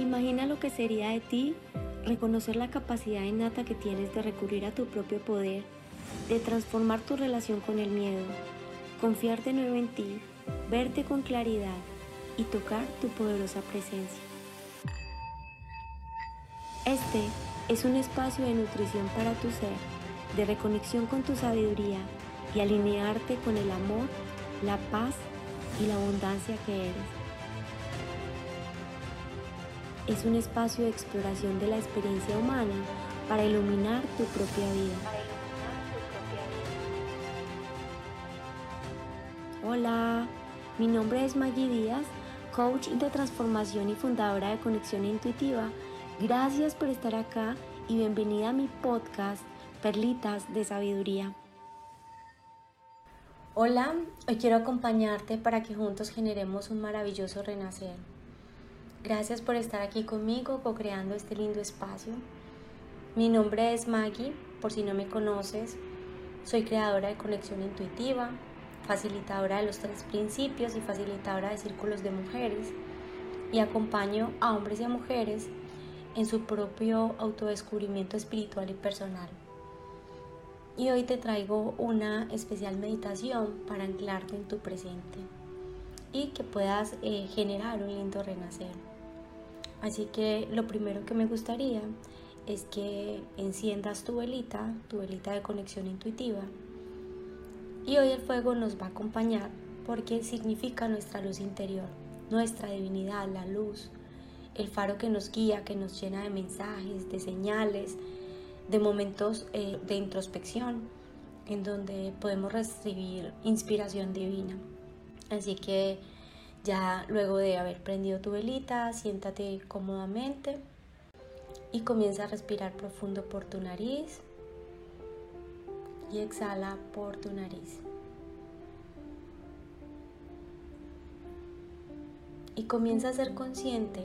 Imagina lo que sería de ti reconocer la capacidad innata que tienes de recurrir a tu propio poder, de transformar tu relación con el miedo, confiar de nuevo en ti, verte con claridad y tocar tu poderosa presencia. Este es un espacio de nutrición para tu ser, de reconexión con tu sabiduría y alinearte con el amor, la paz y la abundancia que eres es un espacio de exploración de la experiencia humana para iluminar tu propia vida. Hola, mi nombre es Maggie Díaz, coach de transformación y fundadora de Conexión Intuitiva. Gracias por estar acá y bienvenida a mi podcast Perlitas de Sabiduría. Hola, hoy quiero acompañarte para que juntos generemos un maravilloso renacer. Gracias por estar aquí conmigo, co-creando este lindo espacio. Mi nombre es Maggie, por si no me conoces. Soy creadora de Conexión Intuitiva, facilitadora de los tres principios y facilitadora de círculos de mujeres. Y acompaño a hombres y a mujeres en su propio autodescubrimiento espiritual y personal. Y hoy te traigo una especial meditación para anclarte en tu presente y que puedas eh, generar un lindo renacer. Así que lo primero que me gustaría es que enciendas tu velita, tu velita de conexión intuitiva. Y hoy el fuego nos va a acompañar porque significa nuestra luz interior, nuestra divinidad, la luz, el faro que nos guía, que nos llena de mensajes, de señales, de momentos eh, de introspección en donde podemos recibir inspiración divina. Así que ya luego de haber prendido tu velita, siéntate cómodamente y comienza a respirar profundo por tu nariz y exhala por tu nariz. Y comienza a ser consciente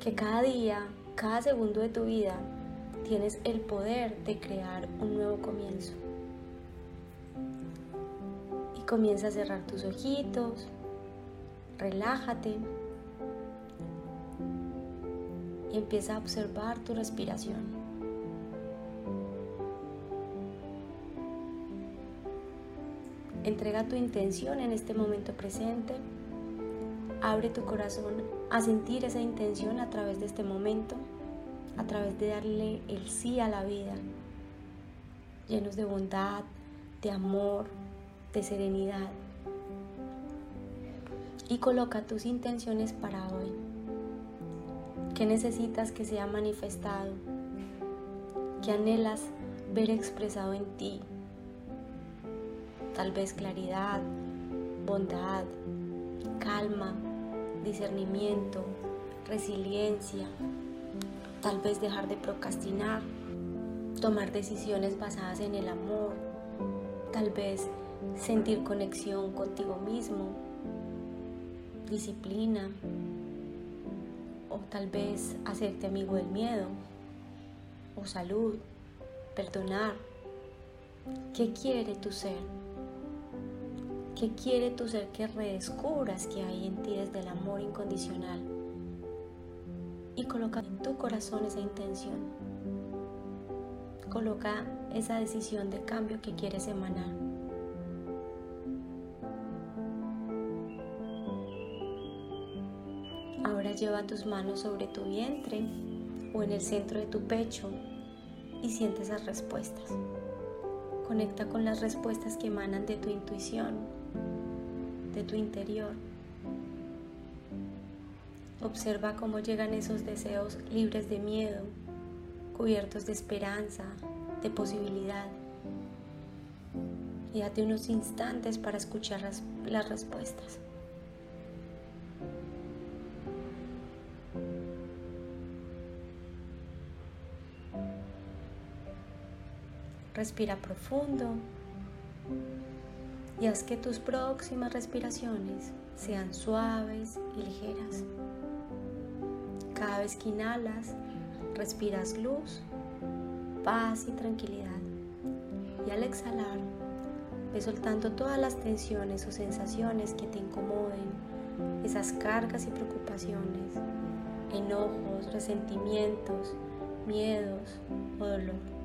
que cada día, cada segundo de tu vida, tienes el poder de crear un nuevo comienzo. Y comienza a cerrar tus ojitos relájate y empieza a observar tu respiración. Entrega tu intención en este momento presente. Abre tu corazón a sentir esa intención a través de este momento, a través de darle el sí a la vida, llenos de bondad, de amor, de serenidad y coloca tus intenciones para hoy. ¿Qué necesitas que sea manifestado? ¿Qué anhelas ver expresado en ti? Tal vez claridad, bondad, calma, discernimiento, resiliencia, tal vez dejar de procrastinar, tomar decisiones basadas en el amor, tal vez sentir conexión contigo mismo, disciplina o tal vez hacerte amigo del miedo o salud, perdonar. ¿Qué quiere tu ser? ¿Qué quiere tu ser que redescubras que hay en ti desde el amor incondicional? Y coloca en tu corazón esa intención. Coloca esa decisión de cambio que quieres emanar. Lleva tus manos sobre tu vientre o en el centro de tu pecho y siente esas respuestas. Conecta con las respuestas que emanan de tu intuición, de tu interior. Observa cómo llegan esos deseos libres de miedo, cubiertos de esperanza, de posibilidad. Y date unos instantes para escuchar las, las respuestas. Respira profundo y haz que tus próximas respiraciones sean suaves y ligeras. Cada vez que inhalas, respiras luz, paz y tranquilidad. Y al exhalar, Ve soltando todas las tensiones o sensaciones que te incomoden, esas cargas y preocupaciones, enojos, resentimientos, miedos o dolor.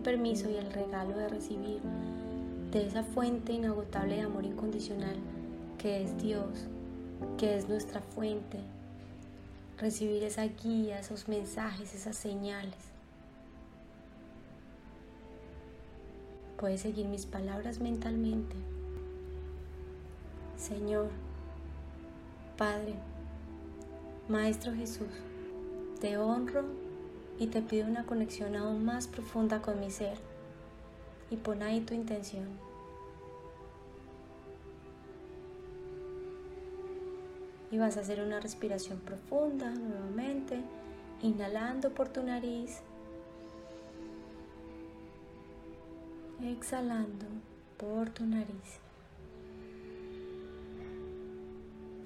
Permiso y el regalo de recibir de esa fuente inagotable de amor incondicional que es Dios, que es nuestra fuente. Recibir esa guía, esos mensajes, esas señales. Puedes seguir mis palabras mentalmente. Señor, Padre, Maestro Jesús, te honro y te pido una conexión aún más profunda con mi ser. Y pon ahí tu intención. Y vas a hacer una respiración profunda nuevamente, inhalando por tu nariz, exhalando por tu nariz.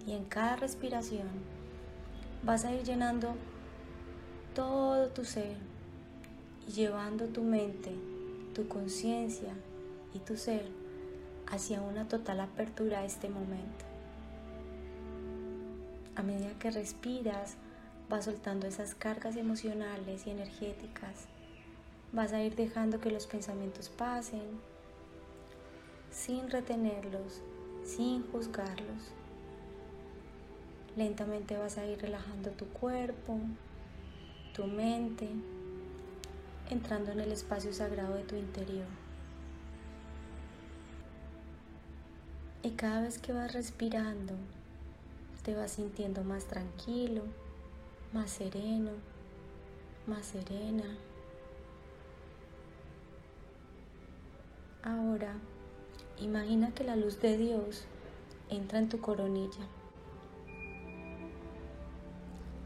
Y en cada respiración vas a ir llenando todo tu ser y llevando tu mente, tu conciencia y tu ser hacia una total apertura a este momento. A medida que respiras, vas soltando esas cargas emocionales y energéticas. Vas a ir dejando que los pensamientos pasen sin retenerlos, sin juzgarlos. Lentamente vas a ir relajando tu cuerpo, tu mente, entrando en el espacio sagrado de tu interior. Y cada vez que vas respirando, te vas sintiendo más tranquilo, más sereno, más serena. Ahora, imagina que la luz de Dios entra en tu coronilla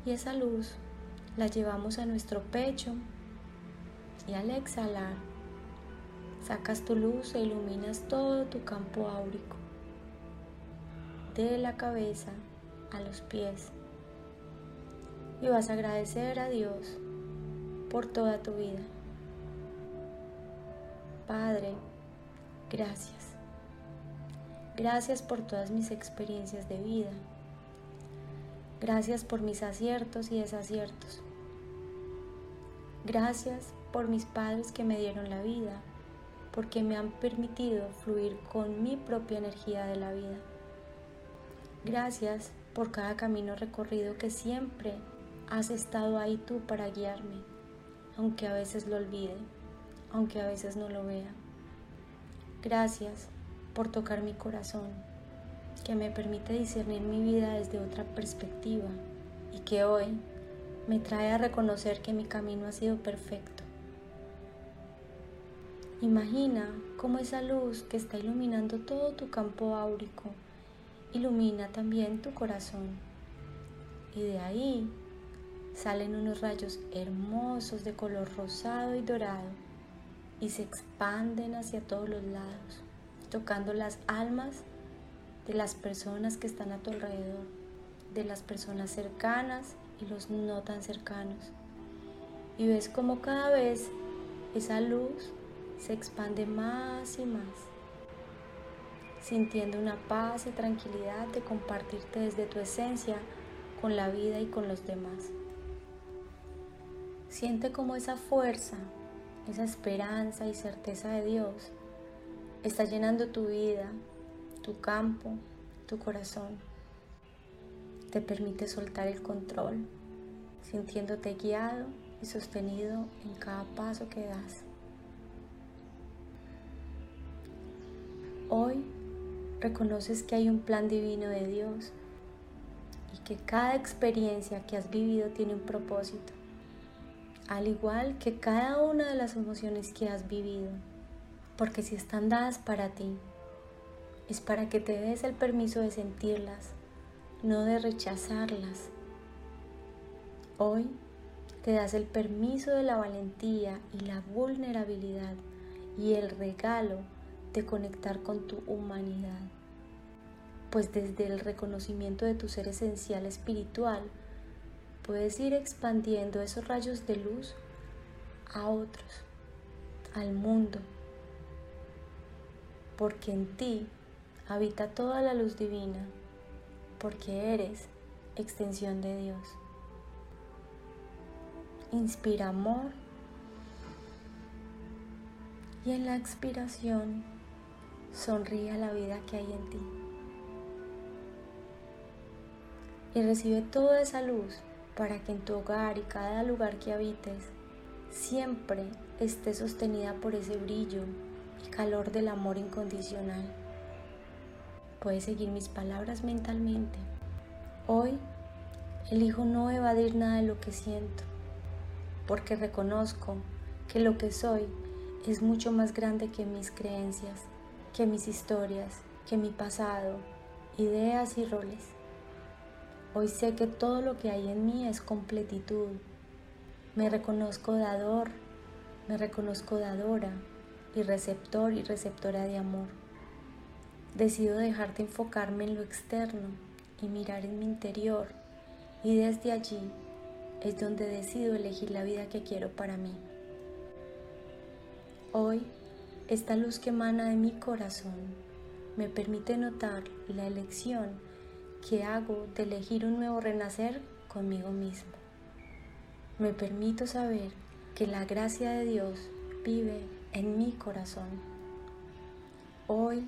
y esa luz la llevamos a nuestro pecho y al exhalar sacas tu luz e iluminas todo tu campo áurico, de la cabeza a los pies. Y vas a agradecer a Dios por toda tu vida. Padre, gracias. Gracias por todas mis experiencias de vida. Gracias por mis aciertos y desaciertos. Gracias por mis padres que me dieron la vida, porque me han permitido fluir con mi propia energía de la vida. Gracias por cada camino recorrido que siempre has estado ahí tú para guiarme, aunque a veces lo olvide, aunque a veces no lo vea. Gracias por tocar mi corazón que me permite discernir mi vida desde otra perspectiva y que hoy me trae a reconocer que mi camino ha sido perfecto. Imagina cómo esa luz que está iluminando todo tu campo áurico ilumina también tu corazón. Y de ahí salen unos rayos hermosos de color rosado y dorado y se expanden hacia todos los lados, tocando las almas de las personas que están a tu alrededor, de las personas cercanas y los no tan cercanos. Y ves como cada vez esa luz se expande más y más, sintiendo una paz y tranquilidad de compartirte desde tu esencia con la vida y con los demás. Siente como esa fuerza, esa esperanza y certeza de Dios está llenando tu vida tu campo, tu corazón. Te permite soltar el control, sintiéndote guiado y sostenido en cada paso que das. Hoy reconoces que hay un plan divino de Dios y que cada experiencia que has vivido tiene un propósito, al igual que cada una de las emociones que has vivido, porque si están dadas para ti, es para que te des el permiso de sentirlas, no de rechazarlas. Hoy te das el permiso de la valentía y la vulnerabilidad y el regalo de conectar con tu humanidad. Pues desde el reconocimiento de tu ser esencial espiritual, puedes ir expandiendo esos rayos de luz a otros, al mundo, porque en ti habita toda la luz divina, porque eres extensión de Dios. Inspira amor y en la expiración sonríe a la vida que hay en ti. Y recibe toda esa luz para que en tu hogar y cada lugar que habites siempre esté sostenida por ese brillo y calor del amor incondicional. Puedes seguir mis palabras mentalmente. Hoy elijo no evadir nada de lo que siento, porque reconozco que lo que soy es mucho más grande que mis creencias, que mis historias, que mi pasado, ideas y roles. Hoy sé que todo lo que hay en mí es completitud. Me reconozco dador, me reconozco dadora y receptor y receptora de amor. Decido dejar de enfocarme en lo externo y mirar en mi interior y desde allí es donde decido elegir la vida que quiero para mí. Hoy, esta luz que emana de mi corazón me permite notar la elección que hago de elegir un nuevo renacer conmigo mismo. Me permito saber que la gracia de Dios vive en mi corazón. Hoy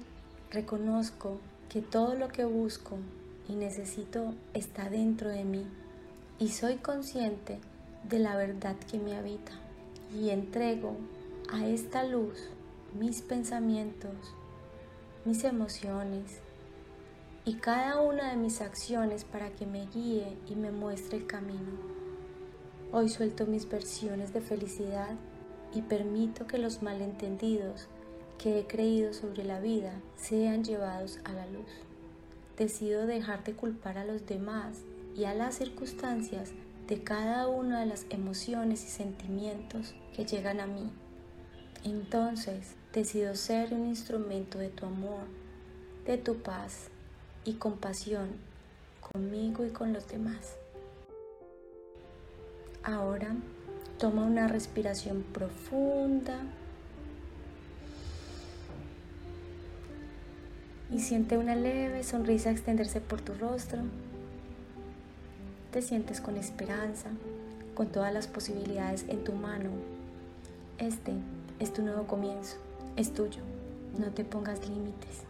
reconozco que todo lo que busco y necesito está dentro de mí y soy consciente de la verdad que me habita y entrego a esta luz mis pensamientos, mis emociones y cada una de mis acciones para que me guíe y me muestre el camino. Hoy suelto mis versiones de felicidad y permito que los malentendidos que he creído sobre la vida sean llevados a la luz. Decido dejar de culpar a los demás y a las circunstancias de cada una de las emociones y sentimientos que llegan a mí. Entonces decido ser un instrumento de tu amor, de tu paz y compasión conmigo y con los demás. Ahora toma una respiración profunda y siente una leve sonrisa extenderse por tu rostro. Te sientes con esperanza, con todas las posibilidades en tu mano. Este es tu nuevo comienzo, es tuyo. No te pongas límites.